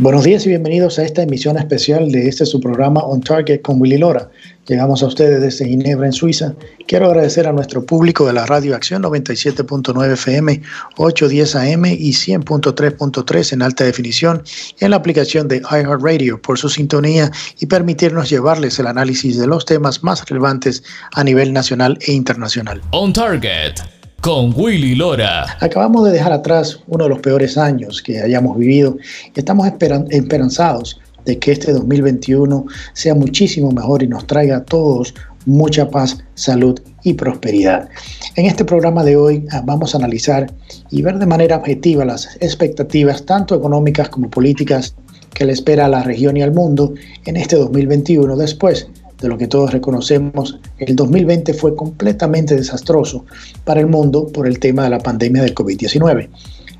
Buenos días y bienvenidos a esta emisión especial de este su programa On Target con Willy Lora. Llegamos a ustedes desde Ginebra, en Suiza. Quiero agradecer a nuestro público de la Radio Acción 97.9 FM, 810 AM y 100.3.3 en alta definición en la aplicación de iHeartRadio por su sintonía y permitirnos llevarles el análisis de los temas más relevantes a nivel nacional e internacional. On Target con Willy Lora. Acabamos de dejar atrás uno de los peores años que hayamos vivido y estamos esperanzados de que este 2021 sea muchísimo mejor y nos traiga a todos mucha paz, salud y prosperidad. En este programa de hoy ah, vamos a analizar y ver de manera objetiva las expectativas tanto económicas como políticas que le espera a la región y al mundo en este 2021 después de lo que todos reconocemos, el 2020 fue completamente desastroso para el mundo por el tema de la pandemia del COVID-19.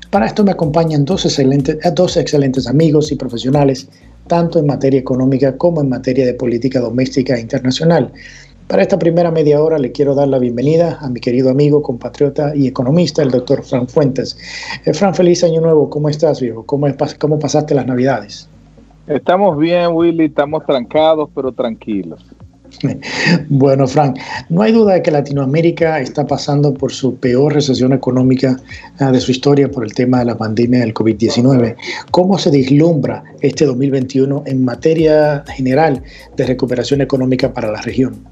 Para esto me acompañan dos excelentes, dos excelentes amigos y profesionales tanto en materia económica como en materia de política doméstica e internacional. Para esta primera media hora le quiero dar la bienvenida a mi querido amigo, compatriota y economista, el doctor Fran Fuentes. Eh, Fran, feliz año nuevo. ¿Cómo estás, viejo? ¿Cómo, ¿Cómo pasaste las navidades? Estamos bien, Willy. Estamos trancados, pero tranquilos. Bueno, Frank, no hay duda de que Latinoamérica está pasando por su peor recesión económica ah, de su historia por el tema de la pandemia del COVID-19. ¿Cómo se deslumbra este 2021 en materia general de recuperación económica para la región?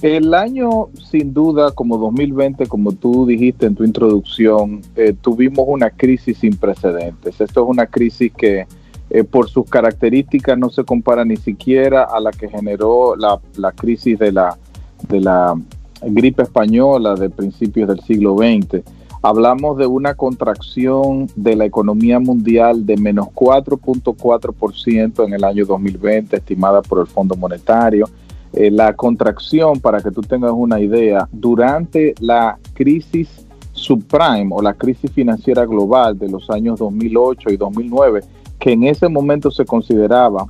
El año, sin duda, como 2020, como tú dijiste en tu introducción, eh, tuvimos una crisis sin precedentes. Esto es una crisis que eh, por sus características no se compara ni siquiera a la que generó la, crisis de la, de la gripe española de principios del siglo XX. Hablamos de una contracción de la economía mundial de menos 4.4% en el año 2020, estimada por el Fondo Monetario. Eh, la contracción, para que tú tengas una idea, durante la crisis subprime o la crisis financiera global de los años 2008 y 2009, que en ese momento se consideraba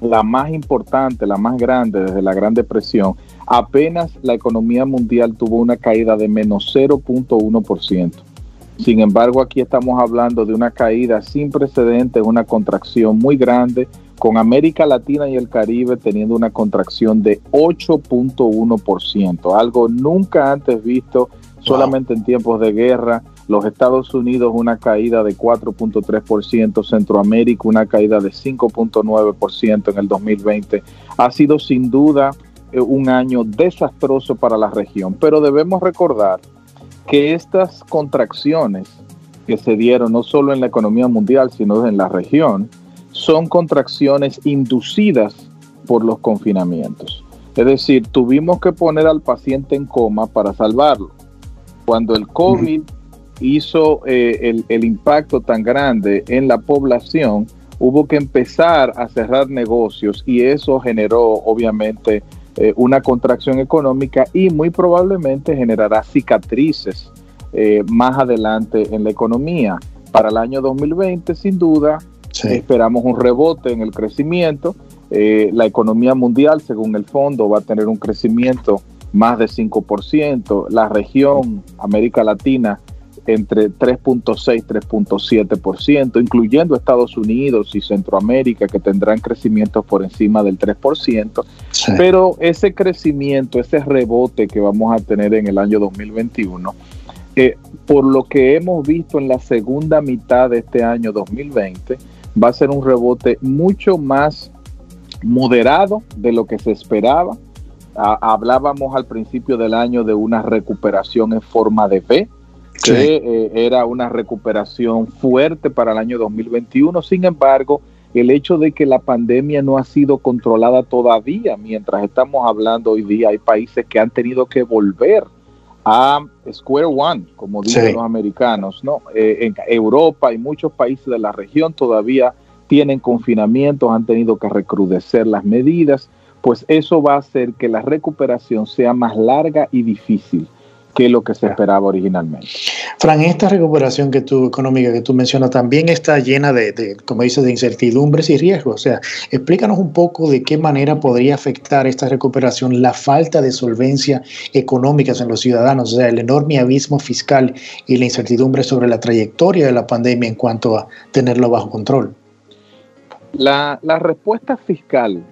la más importante, la más grande desde la Gran Depresión, apenas la economía mundial tuvo una caída de menos 0.1%. Sin embargo, aquí estamos hablando de una caída sin precedentes, una contracción muy grande, con América Latina y el Caribe teniendo una contracción de 8.1%, algo nunca antes visto, solamente en tiempos de guerra, los Estados Unidos una caída de 4.3%, Centroamérica una caída de 5.9% en el 2020. Ha sido sin duda eh, un año desastroso para la región, pero debemos recordar que estas contracciones que se dieron no solo en la economía mundial, sino en la región, son contracciones inducidas por los confinamientos. Es decir, tuvimos que poner al paciente en coma para salvarlo. Cuando el COVID hizo eh, el, impacto tan grande en la población, hubo que empezar a cerrar negocios y eso generó obviamente eh, una contracción económica y muy probablemente generará cicatrices eh, más adelante en la economía. Para el año 2020, sin duda, esperamos un rebote en el crecimiento. la economía mundial, según el fondo, va a tener un crecimiento más de 5%. La región, América Latina, entre 3.6 y 3.7%, incluyendo Estados Unidos y Centroamérica, que tendrán crecimientos por encima del 3%. Pero ese crecimiento, ese rebote que vamos a tener en el año 2021, eh, por lo que hemos visto en la segunda mitad de este año 2020, va a ser un rebote mucho más moderado de lo que se esperaba. hablábamos al principio del año de una recuperación en forma de V, que eh, era una recuperación fuerte para el año 2021. Sin embargo, el hecho de que la pandemia no ha sido controlada todavía, mientras estamos hablando hoy día, hay países que han tenido que volver a Square One, como dicen los americanos, ¿no? Eh, en Europa y muchos países de la región todavía tienen confinamientos, han tenido que recrudecer las medidas, pues eso va a hacer que la recuperación sea más larga y difícil que lo que se esperaba originalmente. Fran, esta recuperación que tú, económica que tú mencionas también está llena de, como dices, de incertidumbres y riesgos. O sea, explícanos un poco de qué manera podría afectar esta recuperación la falta de solvencia económica en los ciudadanos, o sea, el enorme abismo fiscal y la incertidumbre sobre la trayectoria de la pandemia en cuanto a tenerlo bajo control. La, la respuesta fiscal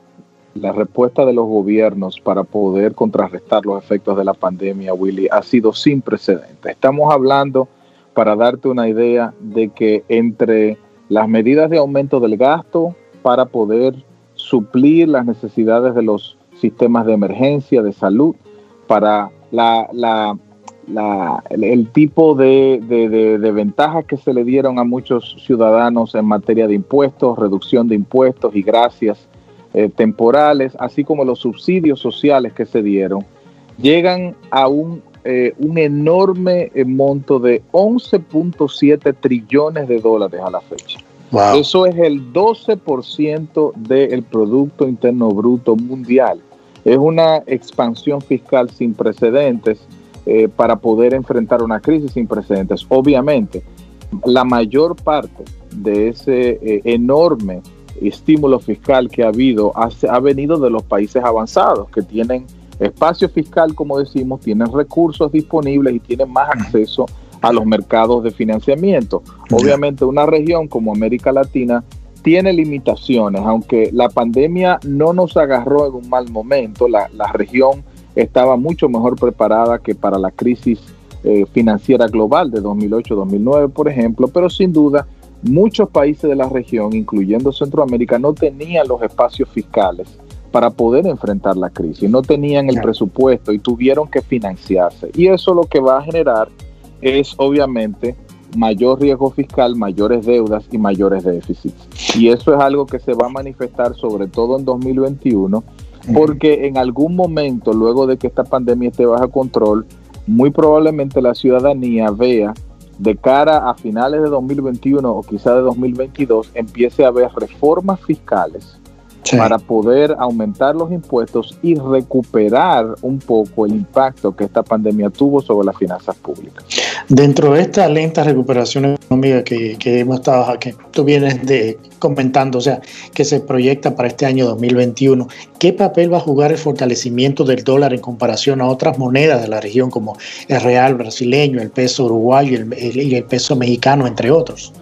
la respuesta de los gobiernos para poder contrarrestar los efectos de la pandemia, Willy, ha sido sin precedentes. Estamos hablando, para darte una idea, de que entre las medidas de aumento del gasto para poder suplir las necesidades de los sistemas de emergencia, de salud, para el tipo de, de, ventajas que se le dieron a muchos ciudadanos en materia de impuestos, reducción de impuestos y gracias eh, temporales, así como los subsidios sociales que se dieron, llegan a un, eh, un enorme eh, monto de 11.7 trillones de dólares a la fecha. Eso es el 12% del Producto Interno Bruto Mundial. Es una expansión fiscal sin precedentes para poder enfrentar una crisis sin precedentes. Obviamente, la mayor parte de ese enorme estímulo fiscal que ha habido ha, ha venido de los países avanzados que tienen espacio fiscal, como decimos, tienen recursos disponibles y tienen más acceso a los mercados de financiamiento. Obviamente una región como América Latina tiene limitaciones, aunque la pandemia no nos agarró en un mal momento, la, región estaba mucho mejor preparada que para la crisis eh, financiera global de 2008-2009, por ejemplo, pero sin duda muchos países de la región, incluyendo Centroamérica, no tenían los espacios fiscales para poder enfrentar la crisis, no tenían el presupuesto y tuvieron que financiarse. Y eso lo que va a generar es obviamente mayor riesgo fiscal, mayores deudas y mayores déficits. Y eso es algo que se va a manifestar sobre todo en 2021, porque en algún momento, luego de que esta pandemia esté bajo control, muy probablemente la ciudadanía vea de cara a finales de 2021 o quizá de 2022 empiece a haber reformas fiscales para poder aumentar los impuestos y recuperar un poco el impacto que esta pandemia tuvo sobre las finanzas públicas. Dentro de esta lenta recuperación económica que, que hemos estado, que tú vienes de comentando, o sea, que se proyecta para este año 2021, ¿qué papel va a jugar el fortalecimiento del dólar en comparación a otras monedas de la región como el real brasileño, el peso uruguayo y el, peso mexicano, entre otros?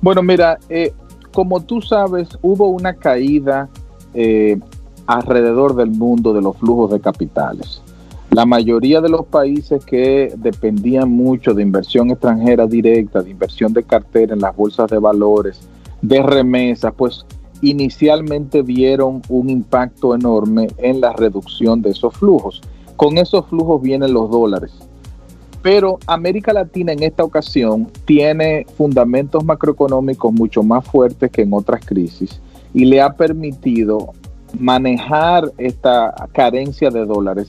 Bueno, mira, eh, como tú sabes, hubo una caída eh, alrededor del mundo de los flujos de capitales. La mayoría de los países que dependían mucho de inversión extranjera directa, de inversión de cartera en las bolsas de valores, de remesas, pues inicialmente vieron un impacto enorme en la reducción de esos flujos. Con esos flujos vienen los dólares. Pero América Latina en esta ocasión tiene fundamentos macroeconómicos mucho más fuertes que en otras crisis y le ha permitido manejar esta carencia de dólares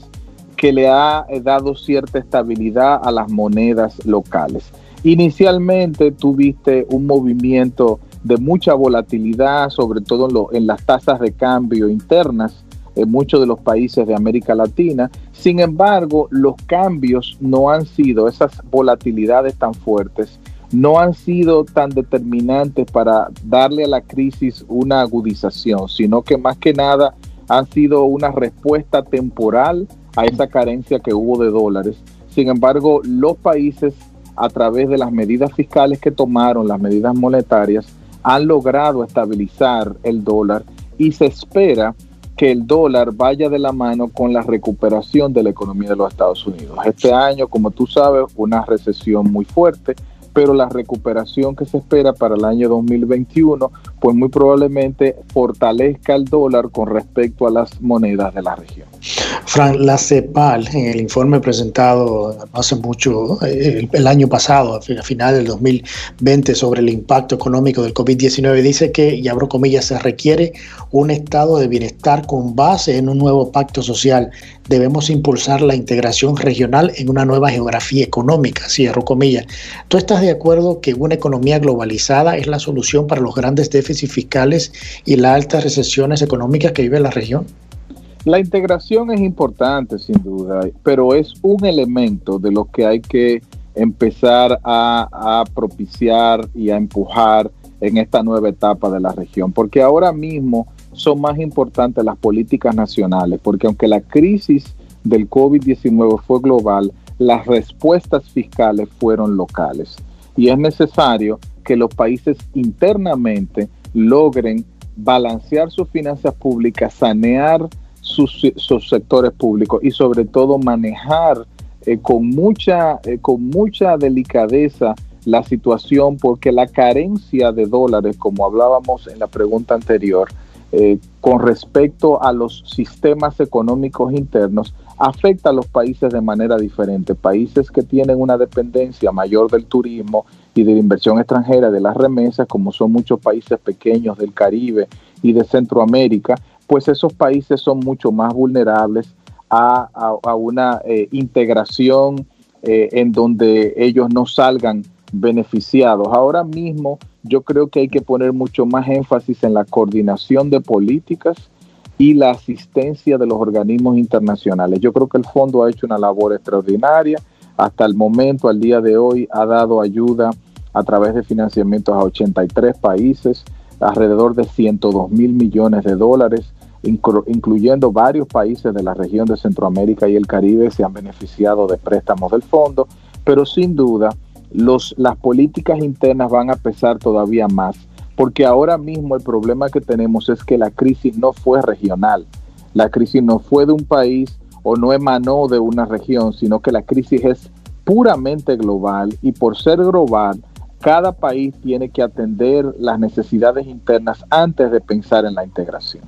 que le ha dado cierta estabilidad a las monedas locales. Inicialmente tuviste un movimiento de mucha volatilidad, sobre todo en, las tasas de cambio internas en muchos de los países de América Latina. Sin embargo, los cambios no han sido, esas volatilidades tan fuertes, no han sido tan determinantes para darle a la crisis una agudización, sino que más que nada han sido una respuesta temporal a esa carencia que hubo de dólares. Sin embargo, los países, a través de las medidas fiscales que tomaron, las medidas monetarias, han logrado estabilizar el dólar y se espera que el dólar vaya de la mano con la recuperación de la economía de los Estados Unidos. Este año, como tú sabes, una recesión muy fuerte, pero la recuperación que se espera para el año 2021, pues muy probablemente fortalezca el dólar con respecto a las monedas de la región. Fran, la CEPAL, en el informe presentado hace mucho, el, el año pasado, a final del 2020, sobre el impacto económico del COVID-19, dice que, y abro comillas, se requiere un estado de bienestar con base en un nuevo pacto social. Debemos impulsar la integración regional en una nueva geografía económica, cierro comillas. ¿Tú estás de acuerdo que una economía globalizada es la solución para los grandes déficits fiscales y las altas recesiones económicas que vive la región? La integración es importante, sin duda, pero es un elemento de lo que hay que empezar a, propiciar y a empujar en esta nueva etapa de la región, porque ahora mismo son más importantes las políticas nacionales, porque aunque la crisis del COVID-19 fue global, las respuestas fiscales fueron locales. Y es necesario que los países internamente logren balancear sus finanzas públicas, sanear sus, sectores públicos y sobre todo manejar eh, con, mucha, eh, con mucha delicadeza la situación porque la carencia de dólares, como hablábamos en la pregunta anterior, eh, con respecto a los sistemas económicos internos, afecta a los países de manera diferente. Países que tienen una dependencia mayor del turismo y de la inversión extranjera, de las remesas, como son muchos países pequeños del Caribe y de Centroamérica, pues esos países son mucho más vulnerables a, una eh, integración eh, en donde ellos no salgan beneficiados. Ahora mismo yo creo que hay que poner mucho más énfasis en la coordinación de políticas y la asistencia de los organismos internacionales. Yo creo que el fondo ha hecho una labor extraordinaria. Hasta el momento, al día de hoy, ha dado ayuda a través de financiamientos a 83 países, alrededor de 102 mil millones de dólares, incluyendo varios países de la región de Centroamérica y el Caribe se han beneficiado de préstamos del fondo, pero sin duda las políticas internas van a pesar todavía más, porque ahora mismo el problema que tenemos es que la crisis no fue regional, la crisis no fue de un país o no emanó de una región, sino que la crisis es puramente global y por ser global, cada país tiene que atender las necesidades internas antes de pensar en la integración.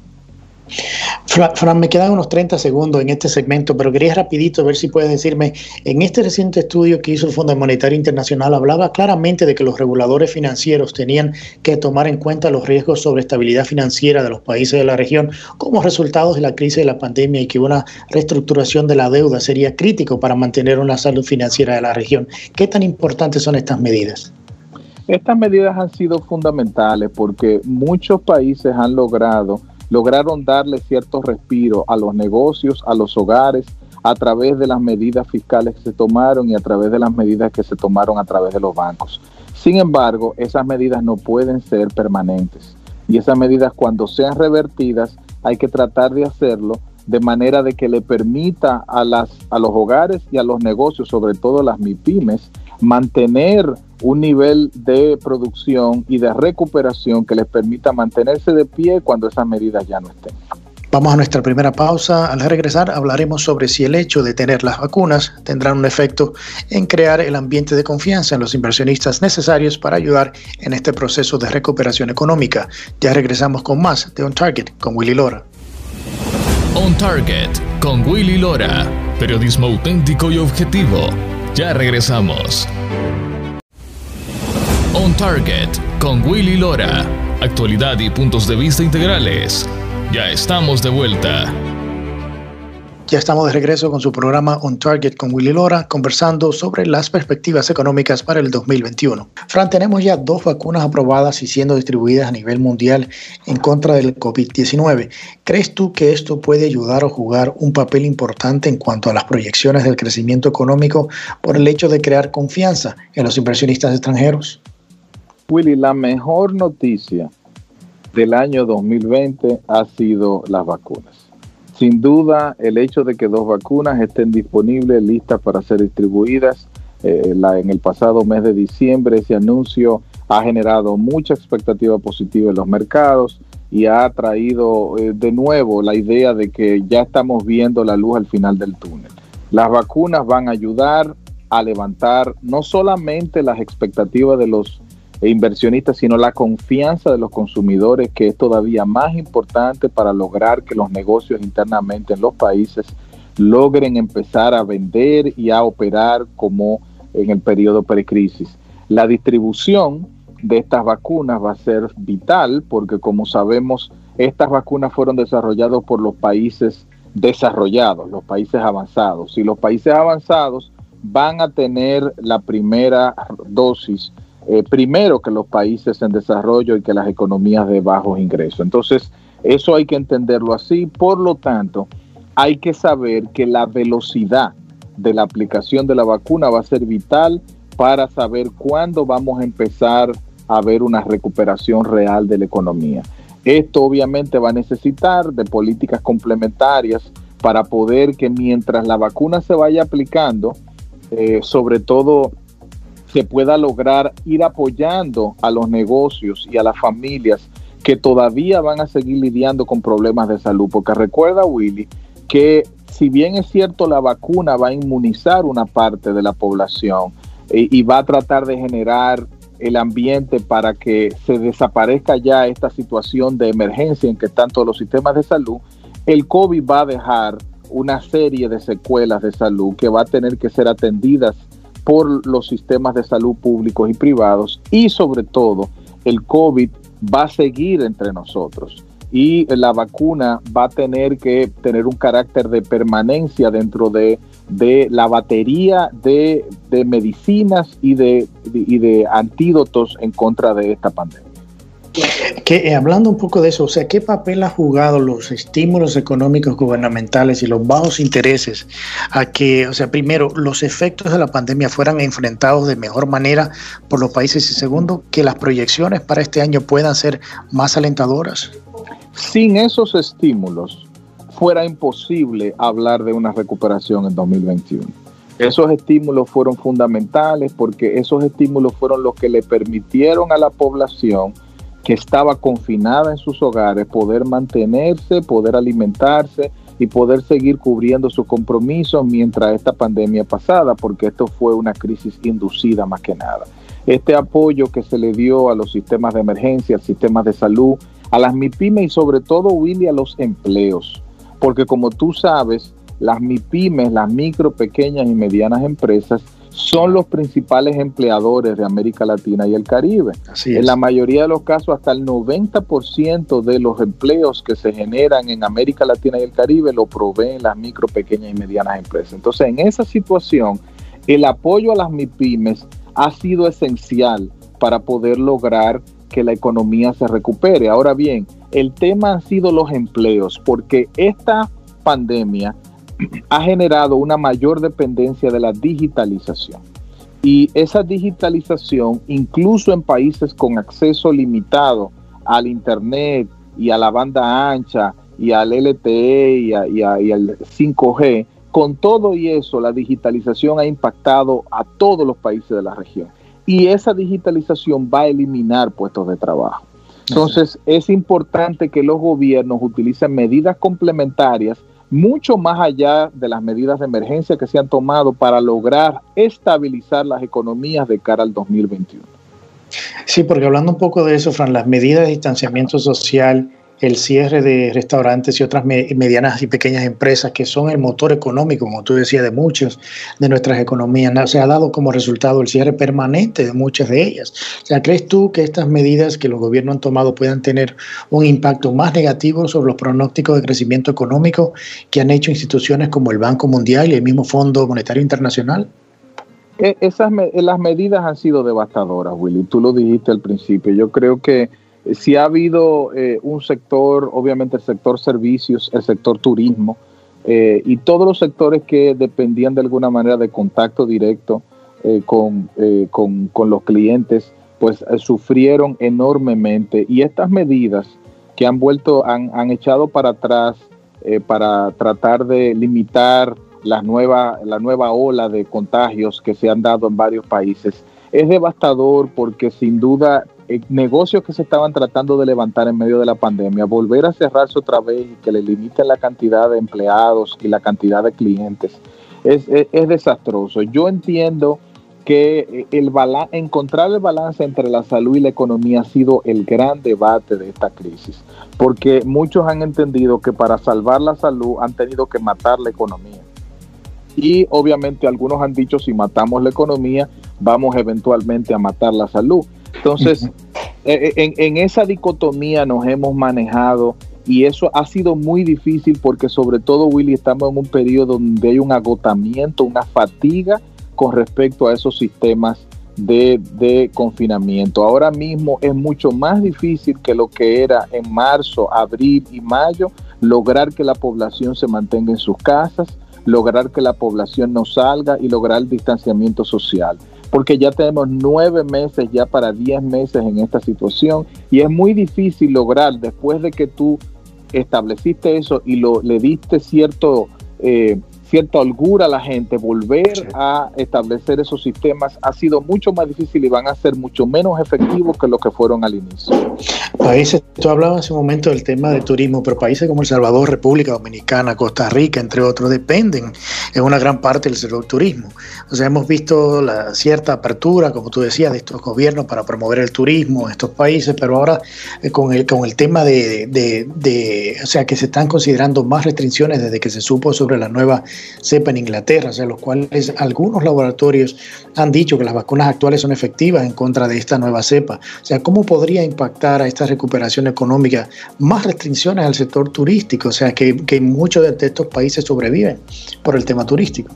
Fran, me quedan unos 30 segundos en este segmento, pero quería rapidito ver si puedes decirme, en este reciente estudio que hizo el Fondo Monetario Internacional hablaba claramente de que los reguladores financieros tenían que tomar en cuenta los riesgos sobre estabilidad financiera de los países de la región como resultados de la crisis de la pandemia y que una reestructuración de la deuda sería crítico para mantener una salud financiera de la región. ¿Qué tan importantes son estas medidas? Estas medidas han sido fundamentales porque muchos países han logrado lograron darle cierto respiro a los negocios, a los hogares, a través de las medidas fiscales que se tomaron y a través de las medidas que se tomaron a través de los bancos. Sin embargo, esas medidas no pueden ser permanentes y esas medidas cuando sean revertidas hay que tratar de hacerlo de manera de que le permita a, las, a los hogares y a los negocios, sobre todo las MIPIMES, mantener un nivel de producción y de recuperación que les permita mantenerse de pie cuando esas medidas ya no estén. Vamos a nuestra primera pausa. Al regresar hablaremos sobre si el hecho de tener las vacunas tendrá un efecto en crear el ambiente de confianza en los inversionistas necesarios para ayudar en este proceso de recuperación económica. Ya regresamos con más de On Target con Willy Lora. On Target con Willy Lora. Periodismo auténtico y objetivo. Ya regresamos. On Target con Willy Lora. Actualidad y puntos de vista integrales. Ya estamos de vuelta. Ya estamos de regreso con su programa On Target con Willy Lora, conversando sobre las perspectivas económicas para el 2021. Fran, tenemos ya dos vacunas aprobadas y siendo distribuidas a nivel mundial en contra del COVID-19. ¿Crees tú que esto puede ayudar o jugar un papel importante en cuanto a las proyecciones del crecimiento económico por el hecho de crear confianza en los inversionistas extranjeros? Willy, la mejor noticia del año 2020 ha sido las vacunas. Sin duda, el hecho de que dos vacunas estén disponibles, listas para ser distribuidas, eh, en el pasado mes de diciembre, ese anuncio ha generado mucha expectativa positiva en los mercados y ha traído eh, de nuevo la idea de que ya estamos viendo la luz al final del túnel. Las vacunas van a ayudar a levantar no solamente las expectativas de los e inversionistas, sino la confianza de los consumidores, que es todavía más importante para lograr que los negocios internamente en los países logren empezar a vender y a operar como en el periodo precrisis. La distribución de estas vacunas va a ser vital porque como sabemos, estas vacunas fueron desarrolladas por los países desarrollados, los países avanzados. Y los países avanzados van a tener la primera dosis eh, primero que los países en desarrollo y que las economías de bajos ingresos. Entonces, eso hay que entenderlo así. Por lo tanto, hay que saber que la velocidad de la aplicación de la vacuna va a ser vital para saber cuándo vamos a empezar a ver una recuperación real de la economía. Esto obviamente va a necesitar de políticas complementarias para poder que mientras la vacuna se vaya aplicando, eh, sobre todo se pueda lograr ir apoyando a los negocios y a las familias que todavía van a seguir lidiando con problemas de salud. Porque recuerda, Willy, que si bien es cierto la vacuna va a inmunizar una parte de la población eh, y va a tratar de generar el ambiente para que se desaparezca ya esta situación de emergencia en que están todos los sistemas de salud, el COVID va a dejar una serie de secuelas de salud que va a tener que ser atendidas por los sistemas de salud públicos y privados y sobre todo el COVID va a seguir entre nosotros y la vacuna va a tener que tener un carácter de permanencia dentro de, la batería de, medicinas y de, y de antídotos en contra de esta pandemia. Que, eh, hablando un poco de eso, o sea, ¿qué papel ha jugado los estímulos económicos gubernamentales y los bajos intereses a que, o sea, primero, los efectos de la pandemia fueran enfrentados de mejor manera por los países y segundo, que las proyecciones para este año puedan ser más alentadoras? Sin esos estímulos, fuera imposible hablar de una recuperación en 2021. Esos estímulos fueron fundamentales porque esos estímulos fueron los que le permitieron a la población que estaba confinada en sus hogares poder mantenerse, poder alimentarse y poder seguir cubriendo sus compromisos mientras esta pandemia pasada, porque esto fue una crisis inducida más que nada. Este apoyo que se le dio a los sistemas de emergencia, al sistema de salud, a las MIPIMES y sobre todo, Willy, a los empleos. Porque como tú sabes, las MIPIMES, las micro, pequeñas y medianas empresas, son los principales empleadores de América Latina y el Caribe. en la mayoría de los casos, hasta el 90% de los empleos que se generan en América Latina y el Caribe lo proveen las micro, pequeñas y medianas empresas. Entonces, en esa situación, el apoyo a las MIPIMES ha sido esencial para poder lograr que la economía se recupere. Ahora bien, el tema han sido los empleos, porque esta pandemia ha generado una mayor dependencia de la digitalización. Y esa digitalización, incluso en países con acceso limitado al Internet y a la banda ancha y al LTE y, y al 5G, con todo y eso, la digitalización ha impactado a todos los países de la región y esa digitalización va a eliminar puestos de trabajo. Entonces, es importante que los gobiernos utilicen medidas complementarias mucho más allá de las medidas de emergencia que se han tomado para lograr estabilizar las economías de cara al 2021. Sí, porque hablando un poco de eso, Fran, las medidas de distanciamiento social el cierre de restaurantes y otras medianas y pequeñas empresas que son el motor económico, como tú decías, de muchas de nuestras economías. Se ha dado como resultado el cierre permanente de muchas de ellas. O sea, ¿crees tú que estas medidas que los gobiernos han tomado puedan tener un impacto más negativo sobre los pronósticos de crecimiento económico que han hecho instituciones como el Banco Mundial y el mismo Fondo Monetario Internacional? E, esas las medidas han sido devastadoras, Willy. Tú lo dijiste al principio. Yo creo que si ha habido eh, un sector, obviamente el sector servicios, el sector turismo eh, y todos los sectores que dependían de alguna manera de contacto directo eh, con, con, los clientes, pues sufrieron enormemente. Y estas medidas que han vuelto, han, han echado para atrás para tratar de limitar la nueva ola de contagios que se han dado en varios países, es devastador porque sin duda eh, negocios que se estaban tratando de levantar en medio de la pandemia, volver a cerrarse otra vez y que le limiten la cantidad de empleados y la cantidad de clientes, es, desastroso. Yo entiendo que eh, el encontrar el balance entre la salud y la economía ha sido el gran debate de esta crisis, porque muchos han entendido que para salvar la salud han tenido que matar la economía. Y obviamente algunos han dicho si matamos la economía, vamos eventualmente a matar la salud. Entonces, eh, eh, en, esa dicotomía nos hemos manejado y eso ha sido muy difícil porque sobre todo, Willy, estamos en un periodo donde hay un agotamiento, una fatiga con respecto a esos sistemas de, confinamiento. Ahora mismo es mucho más difícil que lo que era en marzo, abril y mayo lograr que la población se mantenga en sus casas, lograr que la población no salga y lograr el distanciamiento social. Porque ya tenemos nueve meses, ya para diez meses en esta situación y es muy difícil lograr después de que tú estableciste eso y lo, le diste cierto eh, cierta holgura a la gente, volver a establecer esos sistemas ha sido mucho más difícil y van a ser mucho menos efectivos que lo que fueron al inicio. Países, tú hablabas hace un momento del tema de turismo, pero países como El Salvador, República Dominicana, Costa Rica, entre otros, dependen en una gran parte del turismo. O sea, hemos visto la cierta apertura, como tú decías, de estos gobiernos para promover el turismo en estos países, pero ahora eh, con, el, con el tema de, de, de, o sea, que se están considerando más restricciones desde que se supo sobre la nueva cepa en Inglaterra, o sea, los cuales algunos laboratorios han dicho que las vacunas actuales son efectivas en contra de esta nueva cepa. O sea, ¿cómo podría impactar a esta recuperación económica más restricciones al sector turístico? O sea, que, muchos de estos países sobreviven por el tema turístico.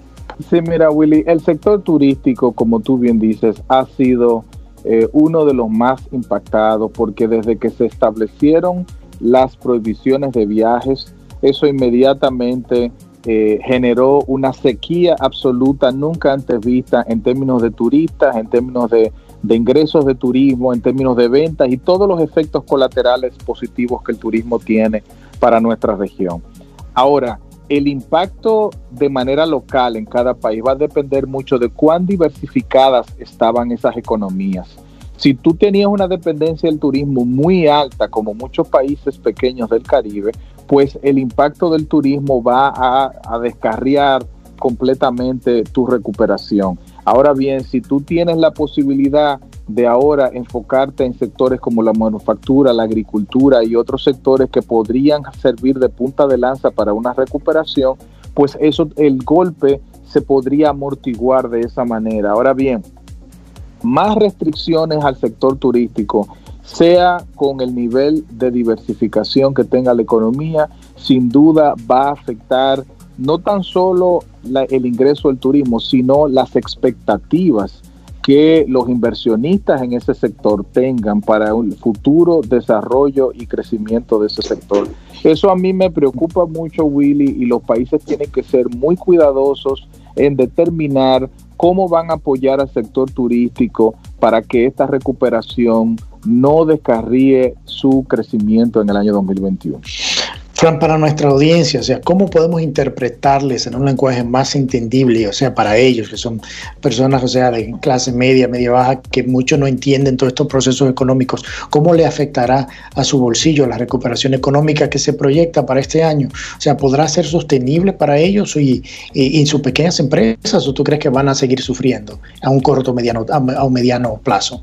Sí, mira, Willy, el sector turístico, como tú bien dices, ha sido eh, uno de los más impactados porque desde que se establecieron las prohibiciones de viajes, eso inmediatamente eh, generó una sequía absoluta nunca antes vista en términos de turistas, en términos de, ingresos de turismo, en términos de ventas y todos los efectos colaterales positivos que el turismo tiene para nuestra región. Ahora, el impacto de manera local en cada país va a depender mucho de cuán diversificadas estaban esas economías. Si tú tenías una dependencia del turismo muy alta, como muchos países pequeños del Caribe, pues el impacto del turismo va a, descarriar completamente tu recuperación. Ahora bien, si tú tienes la posibilidad de ahora enfocarte en sectores como la manufactura, la agricultura y otros sectores que podrían servir de punta de lanza para una recuperación, pues eso el golpe se podría amortiguar de esa manera. Ahora bien, más restricciones al sector turístico sea con el nivel de diversificación que tenga la economía, sin duda va a afectar no tan solo el ingreso del turismo, sino las expectativas que los inversionistas en ese sector tengan para un futuro desarrollo y crecimiento de ese sector. Eso a mí me preocupa mucho, Willy, y los países tienen que ser muy cuidadosos en determinar cómo van a apoyar al sector turístico para que esta recuperación no descarríe su crecimiento en el año 2021. Fran, para nuestra audiencia, o sea, ¿cómo podemos interpretarles en un lenguaje más entendible, o sea, para ellos, que son personas, o sea, de clase media, media baja, que muchos no entienden todos estos procesos económicos, ¿cómo le afectará a su bolsillo la recuperación económica que se proyecta para este año? O sea, ¿podrá ser sostenible para ellos y, y, sus pequeñas empresas o tú crees que van a seguir sufriendo a un corto, mediano, a un mediano plazo?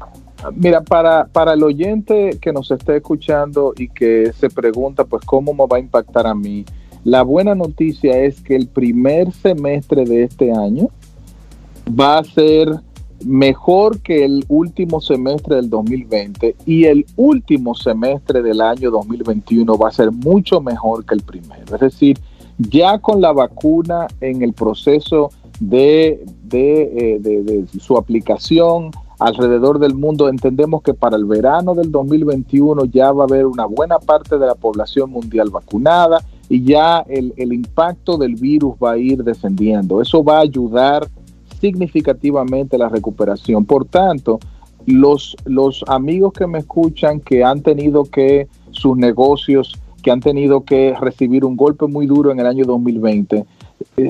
Mira, para, para el oyente que nos esté escuchando y que se pregunta, pues, ¿cómo me va a impactar a mí? La buena noticia es que el primer semestre de este año va a ser mejor que el último semestre del 2020 y el último semestre del año 2021 va a ser mucho mejor que el primero. Es decir, ya con la vacuna en el proceso de, de, eh, de su aplicación, alrededor del mundo, entendemos que para el verano del 2021 ya va a haber una buena parte de la población mundial vacunada y ya el, impacto del virus va a ir descendiendo. Eso va a ayudar significativamente la recuperación. Por tanto, los, los amigos que me escuchan que han tenido que sus negocios, que han tenido que recibir un golpe muy duro en el año 2020, eh,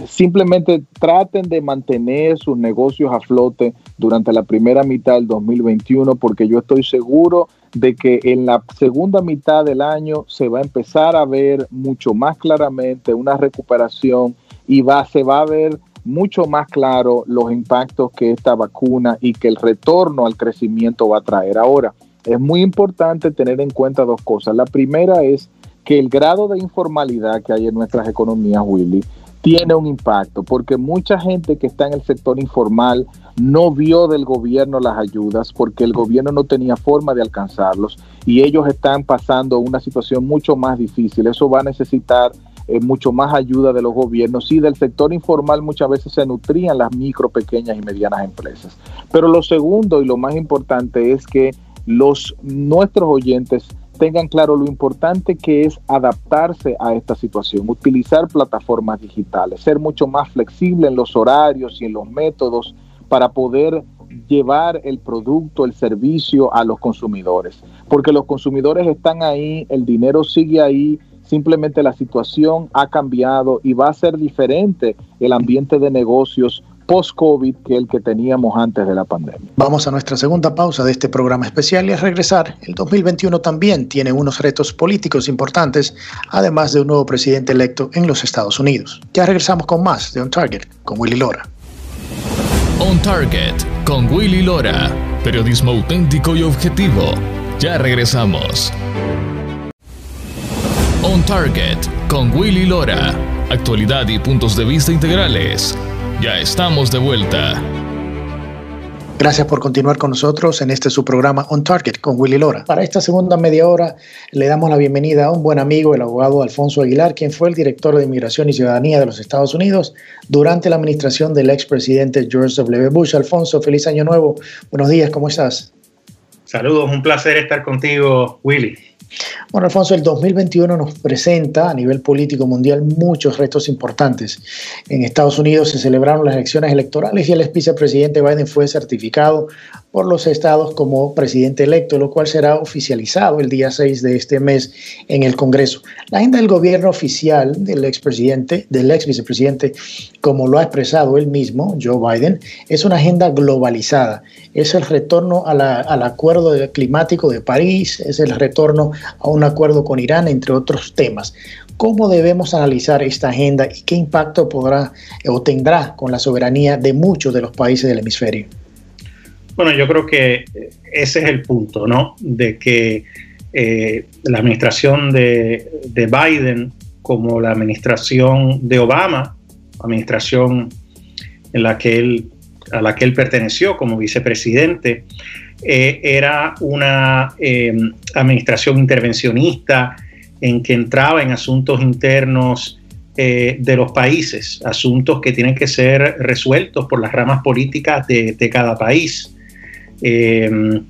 simplemente traten de mantener sus negocios a flote durante la primera mitad del 2021 porque yo estoy seguro de que en la segunda mitad del año se va a empezar a ver mucho más claramente una recuperación y va, se va a ver mucho más claro los impactos que esta vacuna y que el retorno al crecimiento va a traer. Ahora, es muy importante tener en cuenta dos cosas. La primera es que el grado de informalidad que hay en nuestras economías, Willy, tiene un impacto, porque mucha gente que está en el sector informal no vio del gobierno las ayudas porque el gobierno no tenía forma de alcanzarlos y ellos están pasando una situación mucho más difícil. Eso va a necesitar eh, mucho más ayuda de los gobiernos y del sector informal muchas veces se nutrían las micro, pequeñas y medianas empresas. Pero lo segundo y lo más importante es que los nuestros oyentes tengan claro lo importante que es adaptarse a esta situación, utilizar plataformas digitales, ser mucho más flexible en los horarios y en los métodos para poder llevar el producto, el servicio a los consumidores, porque los consumidores están ahí, el dinero sigue ahí, simplemente la situación ha cambiado y va a ser diferente el ambiente de negocios post-COVID que el que teníamos antes de la pandemia. Vamos a nuestra segunda pausa de este programa especial y a regresar. El 2021 también tiene unos retos políticos importantes, además de un nuevo presidente electo en los Estados Unidos. Ya regresamos con más de On Target con Willy Lora. On Target con Willy Lora. Periodismo auténtico y objetivo. Ya regresamos. On Target con Willy Lora. Actualidad y puntos de vista integrales ya estamos de vuelta. Gracias por continuar con nosotros en este su programa On Target con Willy Lora. Para esta segunda media hora le damos la bienvenida a un buen amigo, el abogado Alfonso Aguilar, quien fue el director de Inmigración y Ciudadanía de los Estados Unidos durante la administración del expresidente George W. Bush. Alfonso, feliz año nuevo. Buenos días, ¿cómo estás? Saludos, un placer estar contigo, Willy. Bueno, Alfonso, el 2021 nos presenta a nivel político mundial muchos retos importantes. En Estados Unidos se celebraron las elecciones electorales y el vicepresidente Biden fue certificado por los estados como presidente electo, lo cual será oficializado el día 6 de este mes en el Congreso. La agenda del gobierno oficial del expresidente, del ex vicepresidente, como lo ha expresado él mismo, Joe Biden, es una agenda globalizada. Es el retorno al acuerdo climático de París, es el retorno a un acuerdo con Irán, entre otros temas. ¿Cómo debemos analizar esta agenda y qué impacto podrá o tendrá con la soberanía de muchos de los países del hemisferio? Bueno, yo creo que ese es el punto, ¿no? De que eh, la administración de, Biden, como la administración de Obama, administración en la que él, a la que él perteneció como vicepresidente, eh, era una eh, administración intervencionista en que entraba en asuntos internos de los países, asuntos que tienen que ser resueltos por las ramas políticas de cada país. Em,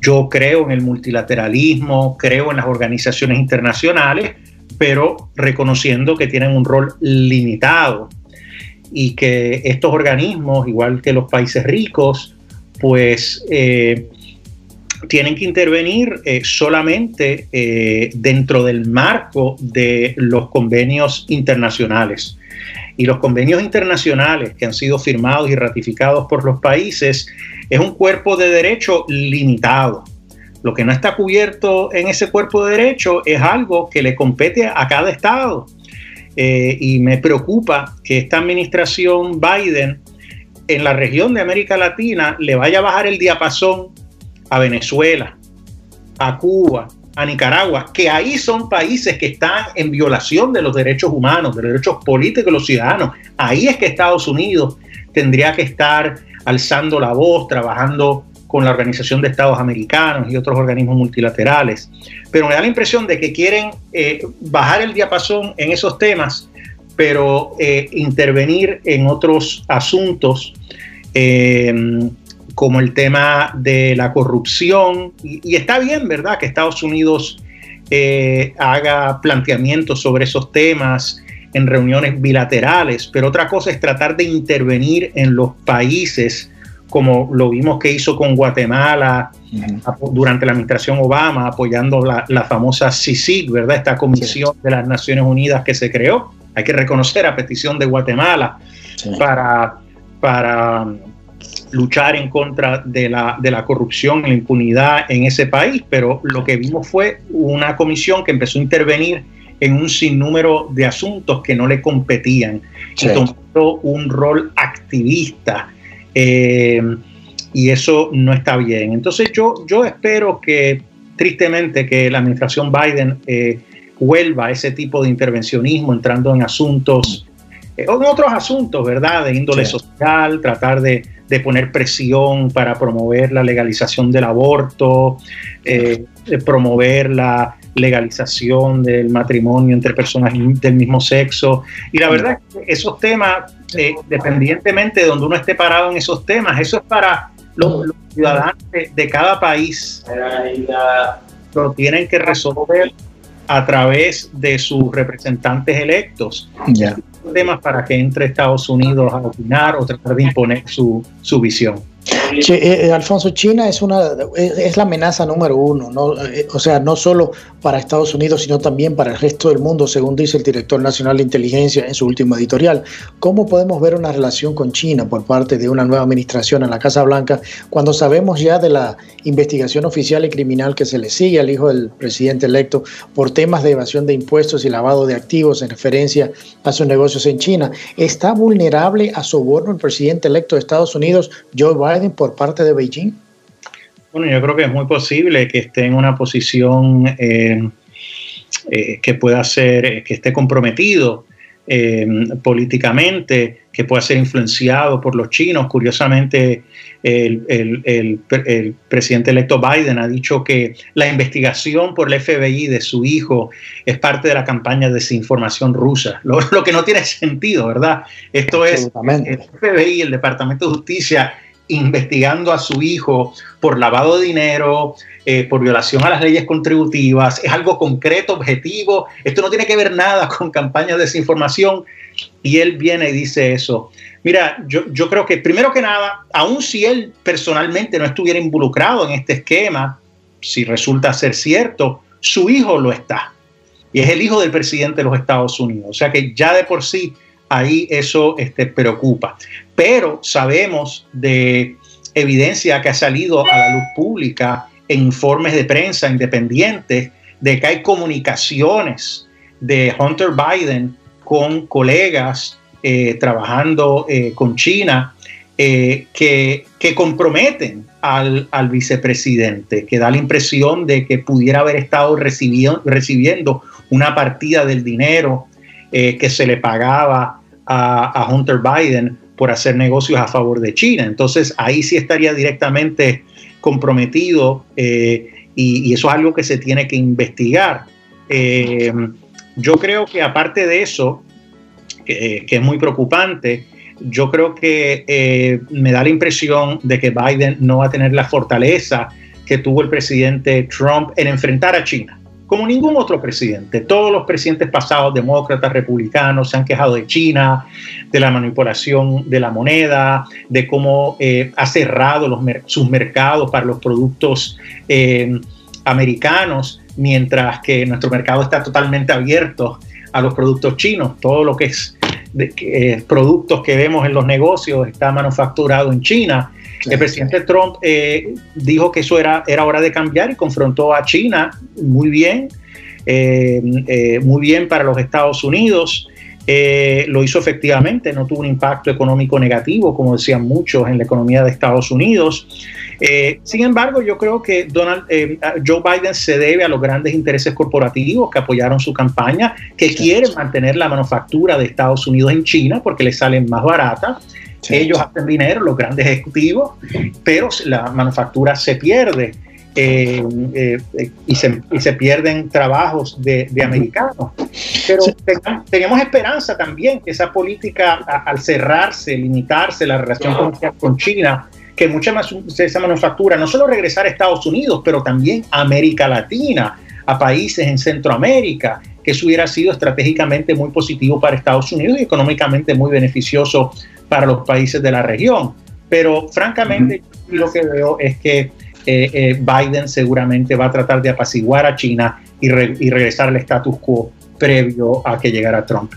yo creo en el multilateralismo, creo en las organizaciones internacionales, pero reconociendo que tienen un rol limitado y que estos organismos, igual que los países ricos, pues eh, tienen que intervenir eh, solamente eh, dentro del marco de los convenios internacionales. Y los convenios internacionales que han sido firmados y ratificados por los países es un cuerpo de derecho limitado. Lo que no está cubierto en ese cuerpo de derecho es algo que le compete a cada estado. Eh, y me preocupa que esta administración Biden en la región de América Latina le vaya a bajar el diapasón a Venezuela, a Cuba, a Nicaragua, que ahí son países que están en violación de los derechos humanos, de los derechos políticos de los ciudadanos. Ahí es que Estados Unidos tendría que estar alzando la voz, trabajando con la Organización de Estados Americanos y otros organismos multilaterales. Pero me da la impresión de que quieren eh, bajar el diapasón en esos temas, pero eh, intervenir en otros asuntos eh, como el tema de la corrupción. Y, está bien, ¿verdad?, que Estados Unidos haga planteamientos sobre esos temas en reuniones bilaterales, pero otra cosa es tratar de intervenir en los países, como lo vimos que hizo con Guatemala durante la administración Obama, apoyando la, famosa CICIG, ¿verdad? Esta comisión de las Naciones Unidas que se creó. Hay que reconocer a petición de Guatemala para, para luchar en contra de la, de la corrupción y la impunidad en ese país, pero lo que vimos fue una comisión que empezó a intervenir en un sinnúmero de asuntos que no le competían y tomó un rol activista. Eh, y eso no está bien. Entonces yo, yo espero que, tristemente, que la administración Biden eh, vuelva a ese tipo de intervencionismo entrando en asuntos, eh, en otros asuntos, ¿verdad? De índole social, tratar de, de, poner presión para promover la legalización del aborto, promover la, legalización del matrimonio entre personas del mismo sexo. Y la verdad es que esos temas, eh, dependientemente de donde uno esté parado en esos temas, eso es para los, ciudadanos de, cada país. Lo tienen que resolver a través de sus representantes electos. Temas para que entre Estados Unidos a opinar o tratar de imponer su, su visión. Eh, eh, Alfonso, China es una es, la amenaza número uno, ¿no? Eh, o sea, no solo para Estados Unidos, sino también para el resto del mundo, según dice el director nacional de inteligencia en su último editorial. ¿Cómo podemos ver una relación con China por parte de una nueva administración en la Casa Blanca cuando sabemos ya de la investigación oficial y criminal que se le sigue al hijo del presidente electo por temas de evasión de impuestos y lavado de activos en referencia a sus negocios en China? ¿Está vulnerable a soborno el presidente electo de Estados Unidos, Joe Biden? por parte de Beijing? Bueno, yo creo que es muy posible que esté en una posición eh, eh, que pueda ser, eh, que esté comprometido políticamente, que pueda ser influenciado por los chinos. Curiosamente, el, presidente electo Biden ha dicho que la investigación por el FBI de su hijo es parte de la campaña de desinformación rusa, lo, lo que no tiene sentido, ¿verdad? Esto es el FBI, el Departamento de Justicia, investigando a su hijo por lavado de dinero, eh, por violación a las leyes contributivas. Es algo concreto, objetivo. Esto no tiene que ver nada con campañas de desinformación. Y él viene y dice eso. Mira, yo, yo creo que primero que nada, aun si él personalmente no estuviera involucrado en este esquema, si resulta ser cierto, su hijo lo está. Y es el hijo del presidente de los Estados Unidos. O sea que ya de por sí ahí eso este, preocupa. Pero sabemos de evidencia que ha salido a la luz pública en informes de prensa independientes de que hay comunicaciones de Hunter Biden con colegas eh, trabajando eh, con China eh, que, que, comprometen al, al, vicepresidente, que da la impresión de que pudiera haber estado recibiendo, recibiendo una partida del dinero que se le pagaba a, Hunter Biden por hacer negocios a favor de China. Entonces ahí sí estaría directamente comprometido eh, y, eso es algo que se tiene que investigar. Eh, yo creo que aparte de eso, que, es muy preocupante, yo creo que eh, me da la impresión de que Biden no va a tener la fortaleza que tuvo el presidente Trump en enfrentar a China como ningún otro presidente. Todos los presidentes pasados, demócratas, republicanos, se han quejado de China, de la manipulación de la moneda, de cómo eh, ha cerrado sus mercados para los productos eh, americanos, mientras que nuestro mercado está totalmente abierto a los productos chinos. Todo lo que es de, eh, productos que vemos en los negocios está manufacturado en China el presidente Trump eh, dijo que eso era, era hora de cambiar y confrontó a China muy bien, eh, eh, muy bien para los Estados Unidos. lo hizo efectivamente, no tuvo un impacto económico negativo, como decían muchos, en la economía de Estados Unidos. Sin embargo, yo creo que Donald, Joe Biden se debe a los grandes intereses corporativos que apoyaron su campaña, que quieren mantener la manufactura de Estados Unidos en China porque le salen más barata. Ellos hacen dinero, los grandes ejecutivos, pero la manufactura se pierde. Eh, eh, y, se, pierden trabajos de, americanos. Pero tenemos esperanza también que esa política, al cerrarse, limitarse la relación comercial con China, que mucha más de esa manufactura no solo regresar a Estados Unidos, pero también a América Latina, a países en Centroamérica, que eso hubiera sido estratégicamente muy positivo para Estados Unidos y económicamente muy beneficioso para los países de la región. Pero francamente, lo que veo es que eh, eh, Biden seguramente va a tratar de apaciguar a China y, y regresar al status quo previo a que llegara Trump.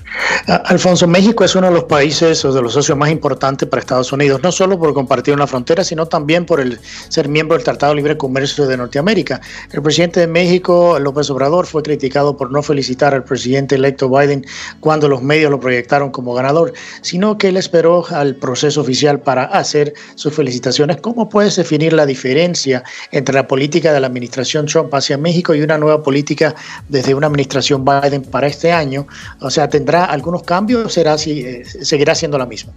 Alfonso, México es uno de los países o de los socios más importantes para Estados Unidos, no solo por compartir una frontera, sino también por el ser miembro del Tratado de Libre Comercio de Norteamérica. El presidente de México, López Obrador, fue criticado por no felicitar al presidente electo Biden cuando los medios lo proyectaron como ganador, sino que él esperó al proceso oficial para hacer sus felicitaciones. ¿Cómo puedes definir la diferencia entre la política de la administración Trump hacia México y una nueva política desde una administración Biden para este año? O sea, ¿tendrá algunos cambios o será, si, eh, seguirá siendo la misma?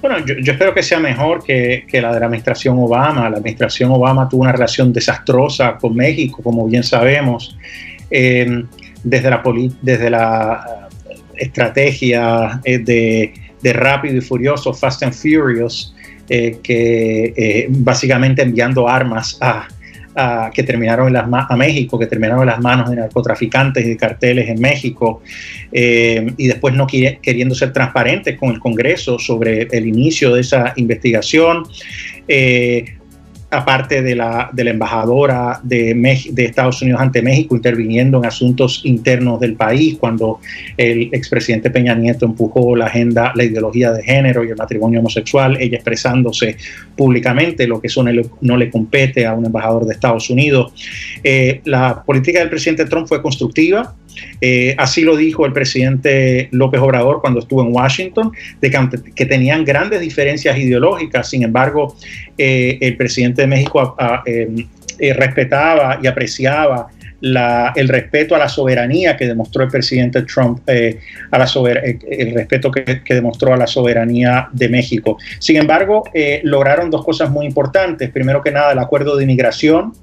Bueno, yo, espero que sea mejor que, la de la administración Obama. La administración Obama tuvo una relación desastrosa con México, como bien sabemos, eh, desde, la desde la estrategia de, de rápido y furioso, Fast and Furious, eh, que eh, básicamente enviando armas a, que terminaron en las a México, que terminaron en las manos de narcotraficantes y de carteles en México, eh, y después no queriendo ser transparentes con el Congreso sobre el inicio de esa investigación aparte de la, de la embajadora de, de, Estados Unidos ante México interviniendo en asuntos internos del país, cuando el expresidente Peña Nieto empujó la agenda, la ideología de género y el matrimonio homosexual, ella expresándose públicamente, lo que eso no le, compete a un embajador de Estados Unidos. Eh, la política del presidente Trump fue constructiva, eh, así lo dijo el presidente López Obrador cuando estuvo en Washington, de que, tenían grandes diferencias ideológicas. Sin embargo, eh, el presidente de México em, eh, respetaba y apreciaba el respeto a la soberanía que demostró el presidente Trump, el respeto que, demostró a la soberanía de México. Sin embargo, lograron dos cosas muy importantes. Primero que nada, el acuerdo de inmigración